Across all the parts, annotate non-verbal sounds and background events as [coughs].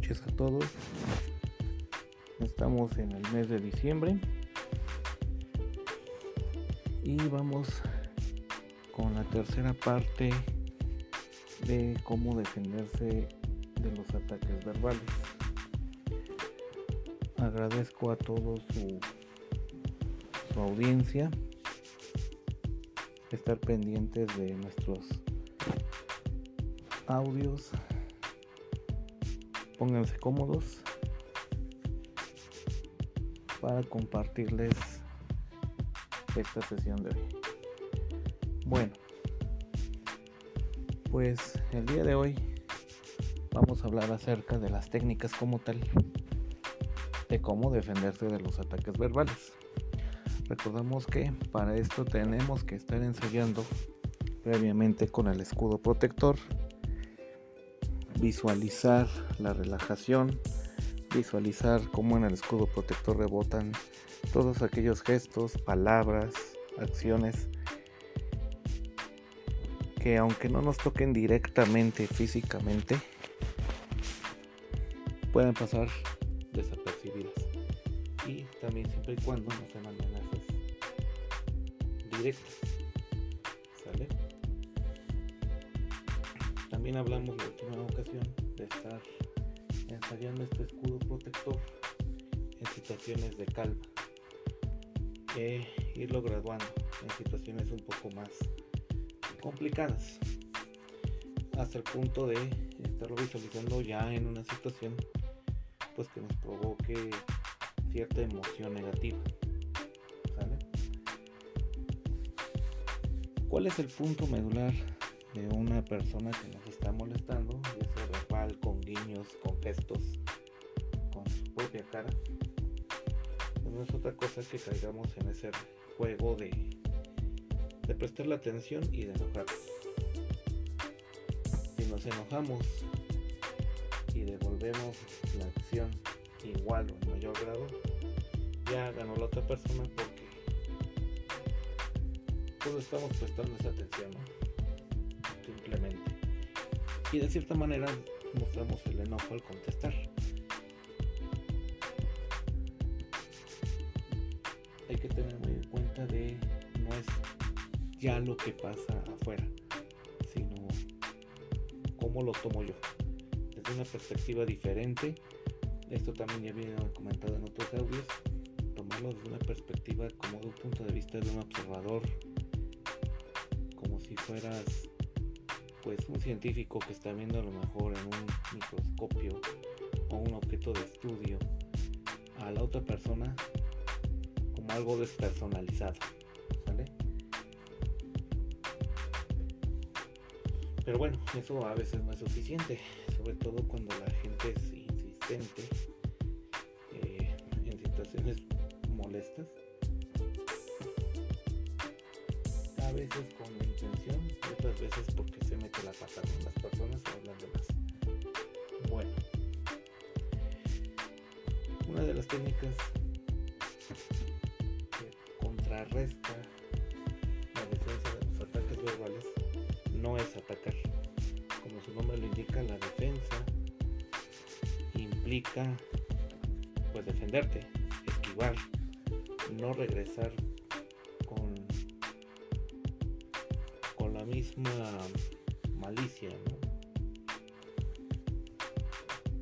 noches a todos. Estamos en el mes de diciembre y vamos con la tercera parte de cómo defenderse de los ataques verbales. Agradezco a todos su, su audiencia, estar pendientes de nuestros audios pónganse cómodos para compartirles esta sesión de hoy. Bueno, pues el día de hoy vamos a hablar acerca de las técnicas como tal, de cómo defenderse de los ataques verbales. Recordamos que para esto tenemos que estar ensayando previamente con el escudo protector visualizar la relajación, visualizar cómo en el escudo protector rebotan todos aquellos gestos, palabras, acciones que aunque no nos toquen directamente físicamente, pueden pasar desapercibidas. Y también siempre y cuando no sean amenazas directas. También hablamos la última ocasión de estar ensayando este escudo protector en situaciones de calma. E irlo graduando en situaciones un poco más complicadas. Hasta el punto de estarlo visualizando ya en una situación pues que nos provoque cierta emoción negativa. ¿Cuál es el punto medular de una persona que nos está molestando, sea verbal, con guiños, con gestos, con su propia cara, no es otra cosa que caigamos en ese juego de, de prestar la atención y de enojarnos. Si nos enojamos y devolvemos la acción igual o en mayor grado, ya ganó la otra persona porque todos estamos prestando esa atención. Y de cierta manera mostramos el enojo al contestar. Hay que tener muy en cuenta de no es ya lo que pasa afuera, sino cómo lo tomo yo. Desde una perspectiva diferente. Esto también ya viene comentado en otros audios. Tomarlo desde una perspectiva como de un punto de vista de un observador, como si fueras pues un científico que está viendo a lo mejor en un microscopio o un objeto de estudio a la otra persona como algo despersonalizado, ¿sale? Pero bueno, eso a veces no es suficiente, sobre todo cuando la gente es insistente eh, en situaciones molestas. A veces con la intención y otras veces porque la pata con las personas o las demás. Bueno, una de las técnicas que contrarresta la defensa de los ataques verbales no es atacar. Como su nombre lo indica, la defensa implica pues defenderte, esquivar, no regresar misma malicia,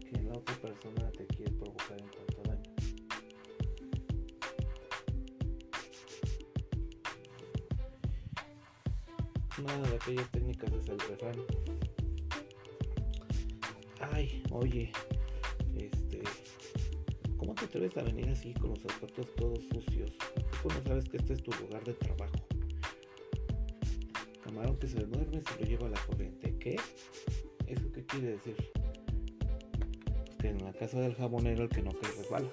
Que la otra persona te quiere provocar en cuanto a daño. Una de aquellas técnicas es el. Ay, oye, este, ¿cómo te atreves a venir así con los zapatos todos sucios? ¿Tú no sabes que este es tu lugar de trabajo? Camarón que se duerme se lo lleva a la corriente. ¿Qué? ¿Eso qué quiere decir? Que en la casa del jabonero el que no cae resbala.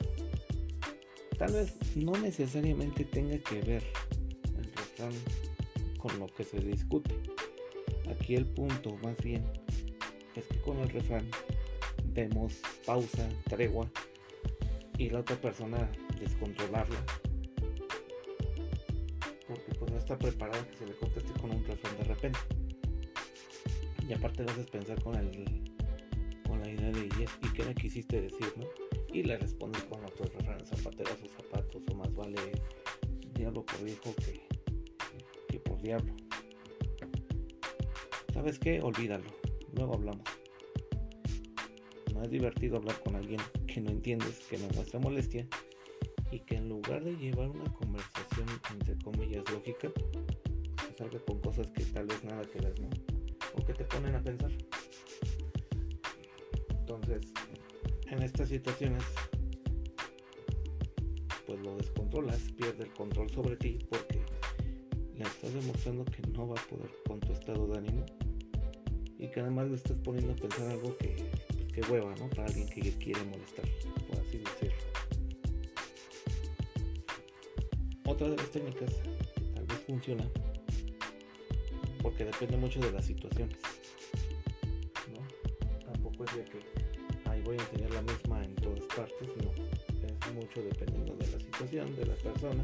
Tal vez no necesariamente tenga que ver el refrán con lo que se discute. Aquí el punto más bien es que con el refrán vemos pausa, tregua y la otra persona descontrolarla está preparada que se le conteste con un refrán de repente. Y aparte vas a pensar con el con la idea de y qué me quisiste decir, ¿no? Y le respondes con otro refrán, zapatera sus zapatos o más vale diablo por viejo que, que por diablo. ¿Sabes qué? Olvídalo. Luego hablamos. No es divertido hablar con alguien que no entiendes, que me muestra molestia y que en lugar de llevar una conversación entre comillas lógica, se salga con cosas que tal vez nada que ver, ¿no? O que te ponen a pensar. Entonces, en estas situaciones, pues lo descontrolas, pierde el control sobre ti porque le estás demostrando que no va a poder con tu estado de ánimo y que además le estás poniendo a pensar algo que, pues, que hueva, ¿no? Para alguien que quiere molestar, Otra de las técnicas tal vez funciona, porque depende mucho de las situaciones, ¿no? Tampoco es de que ahí voy a enseñar la misma en todas partes, no. Es mucho dependiendo de la situación, de la persona.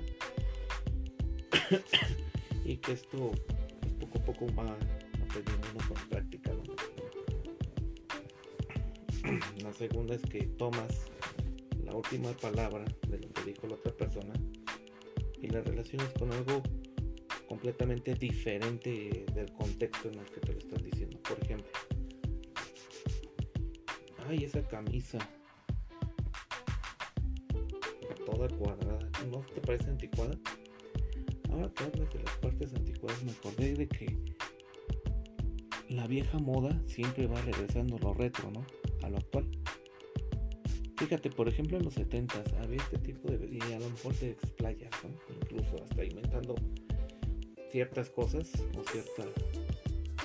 [coughs] y que esto poco a poco va aprendiendo con práctica. La segunda es que tomas la última palabra de lo que dijo la otra persona y la relacionas con algo completamente diferente del contexto en el que te lo están diciendo. Por ejemplo, ay, esa camisa toda cuadrada, ¿no te parece anticuada? Ahora que hablas de las partes anticuadas, me acordé de que la vieja moda siempre va regresando lo retro, ¿no? A lo actual. Fíjate, por ejemplo, en los 70 había este tipo de... y a lo mejor te explayas, ¿no? Incluso hasta inventando ciertas cosas o cierta,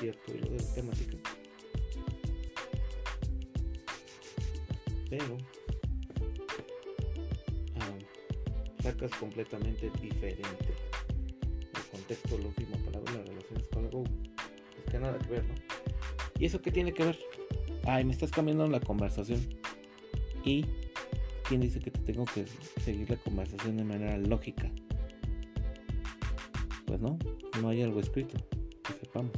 cierto hilo de temática. Pero um, sacas completamente diferente el contexto, la última palabra, las relaciones con algo pues, que nada que ver, ¿no? ¿Y eso qué tiene que ver? Ay, me estás cambiando la conversación y quién dice que te tengo que seguir la conversación de manera lógica. Pues no, no hay algo escrito, que sepamos.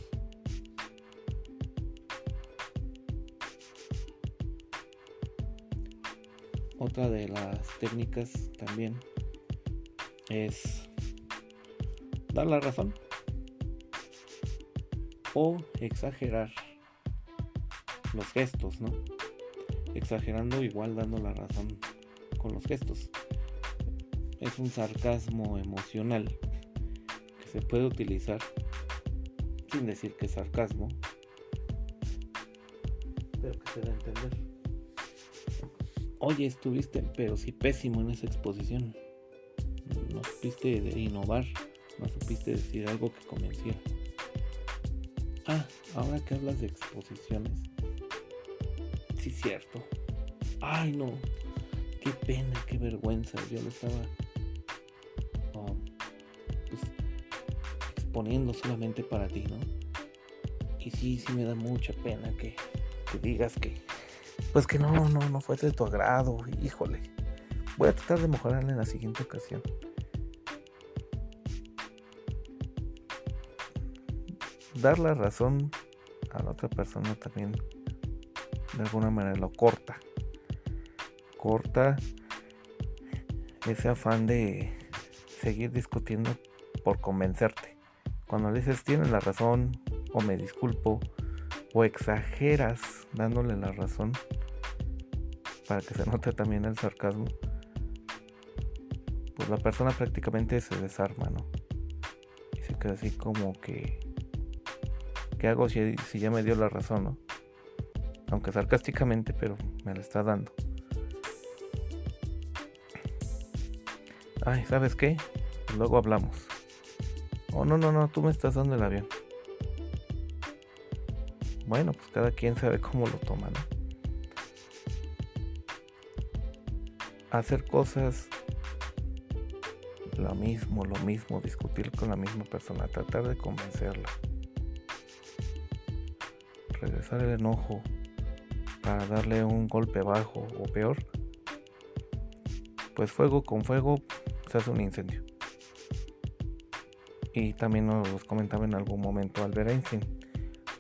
Otra de las técnicas también es dar la razón o exagerar los gestos, ¿no? Exagerando igual dando la razón con los gestos. Es un sarcasmo emocional que se puede utilizar sin decir que es sarcasmo, pero que se da a entender. Oye, estuviste, pero sí pésimo en esa exposición. No supiste de innovar, no supiste decir algo que convenciera. Ah, ahora que hablas de exposiciones, cierto. Ay, no. Qué pena, qué vergüenza. Yo lo estaba um, pues, exponiendo solamente para ti, ¿no? Y sí, sí me da mucha pena que, que digas que, pues que no, no, no fue de tu agrado. Híjole. Voy a tratar de mejorar en la siguiente ocasión. Dar la razón a la otra persona también de alguna manera lo corta. Corta ese afán de seguir discutiendo por convencerte. Cuando le dices tienes la razón o me disculpo o exageras dándole la razón para que se note también el sarcasmo, pues la persona prácticamente se desarma, ¿no? Y se queda así como que, ¿qué hago si, si ya me dio la razón, ¿no? Aunque sarcásticamente, pero me la está dando. Ay, ¿sabes qué? luego hablamos. Oh, no, no, no, tú me estás dando el avión. Bueno, pues cada quien sabe cómo lo toma, ¿no? Hacer cosas lo mismo, lo mismo, discutir con la misma persona, tratar de convencerla. Regresar el enojo, para darle un golpe bajo o peor, pues fuego con fuego se hace un incendio. Y también nos comentaba en algún momento Albert Einstein,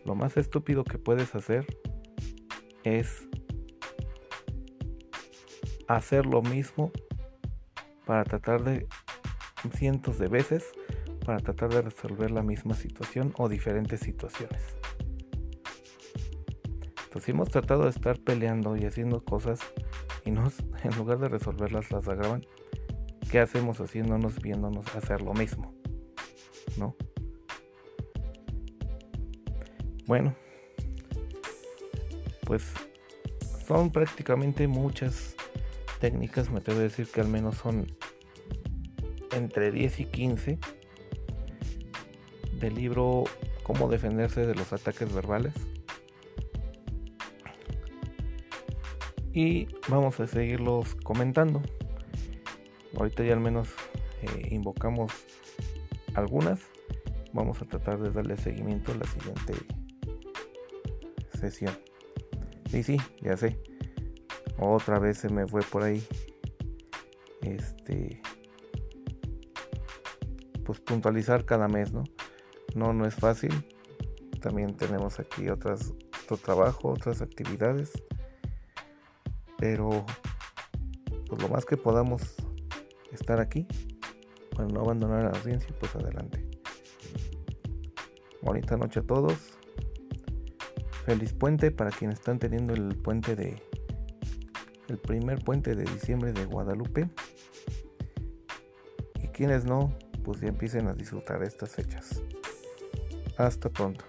lo más estúpido que puedes hacer es hacer lo mismo para tratar de cientos de veces para tratar de resolver la misma situación o diferentes situaciones. Entonces si hemos tratado de estar peleando y haciendo cosas y nos, [laughs] en lugar de resolverlas las agravan, ¿qué hacemos haciéndonos, viéndonos hacer lo mismo? ¿No? Bueno, pues son prácticamente muchas técnicas, me atrevo a decir que al menos son entre 10 y 15 del libro Cómo defenderse de los ataques verbales. Y vamos a seguirlos comentando. Ahorita ya al menos eh, invocamos algunas. Vamos a tratar de darle seguimiento a la siguiente sesión. Sí, sí, ya sé. Otra vez se me fue por ahí. Este. Pues puntualizar cada mes, ¿no? No, no es fácil. También tenemos aquí otras, otro trabajo, otras actividades. Pero pues lo más que podamos estar aquí, para no abandonar a la audiencia, pues adelante. Bonita noche a todos. Feliz puente para quienes están teniendo el puente de el primer puente de diciembre de Guadalupe. Y quienes no, pues ya empiecen a disfrutar estas fechas. Hasta pronto.